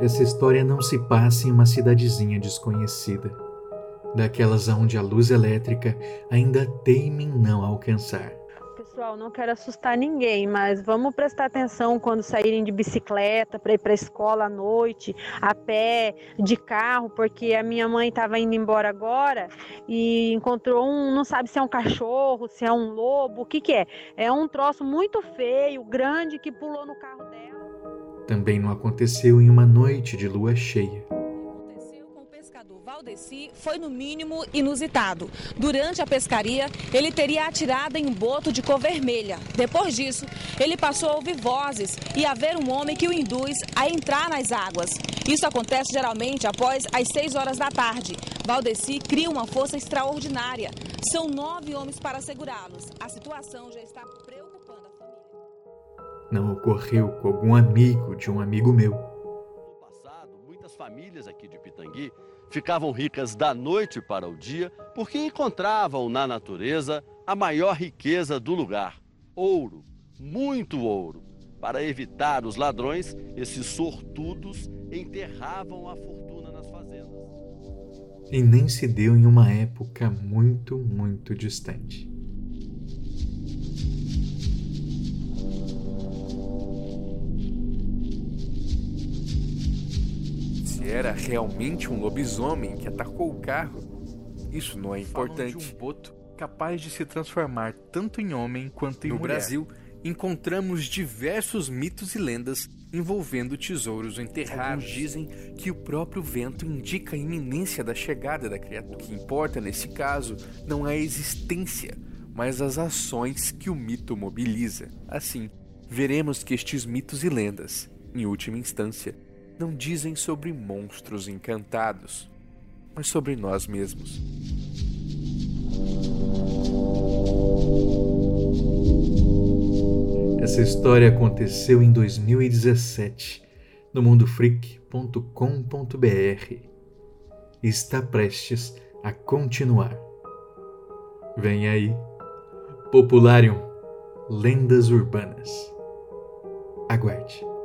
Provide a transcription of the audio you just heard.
Essa história não se passa em uma cidadezinha desconhecida, daquelas onde a luz elétrica ainda teima em não alcançar. Pessoal, não quero assustar ninguém, mas vamos prestar atenção quando saírem de bicicleta para ir para a escola à noite, a pé, de carro, porque a minha mãe estava indo embora agora e encontrou um, não sabe se é um cachorro, se é um lobo, o que que é? É um troço muito feio, grande que pulou no carro dela. Também não aconteceu em uma noite de lua cheia. Valdeci foi no mínimo inusitado. Durante a pescaria, ele teria atirado em um boto de cor vermelha. Depois disso, ele passou a ouvir vozes e a ver um homem que o induz a entrar nas águas. Isso acontece geralmente após as 6 horas da tarde. Valdeci cria uma força extraordinária. São nove homens para segurá-los. A situação já está preocupando a família. Não ocorreu com algum amigo de um amigo meu. No passado, muitas famílias aqui de Pitangui ficavam ricas da noite para o dia porque encontravam na natureza a maior riqueza do lugar: ouro, muito ouro. Para evitar os ladrões, esses sortudos enterravam a fortuna nas fazendas. E nem se deu em uma época muito, muito distante. Era realmente um lobisomem que atacou o carro, isso não é importante. de um boto capaz de se transformar tanto em homem quanto em No mulher. Brasil, encontramos diversos mitos e lendas envolvendo tesouros enterrados. Alguns dizem que o próprio vento indica a iminência da chegada da criatura. O que importa nesse caso não é a existência, mas as ações que o mito mobiliza. Assim, veremos que estes mitos e lendas, em última instância, não dizem sobre monstros encantados, mas sobre nós mesmos. Essa história aconteceu em 2017 no mundofreak.com.br e está prestes a continuar. Vem aí, Popularium Lendas Urbanas. Aguarde.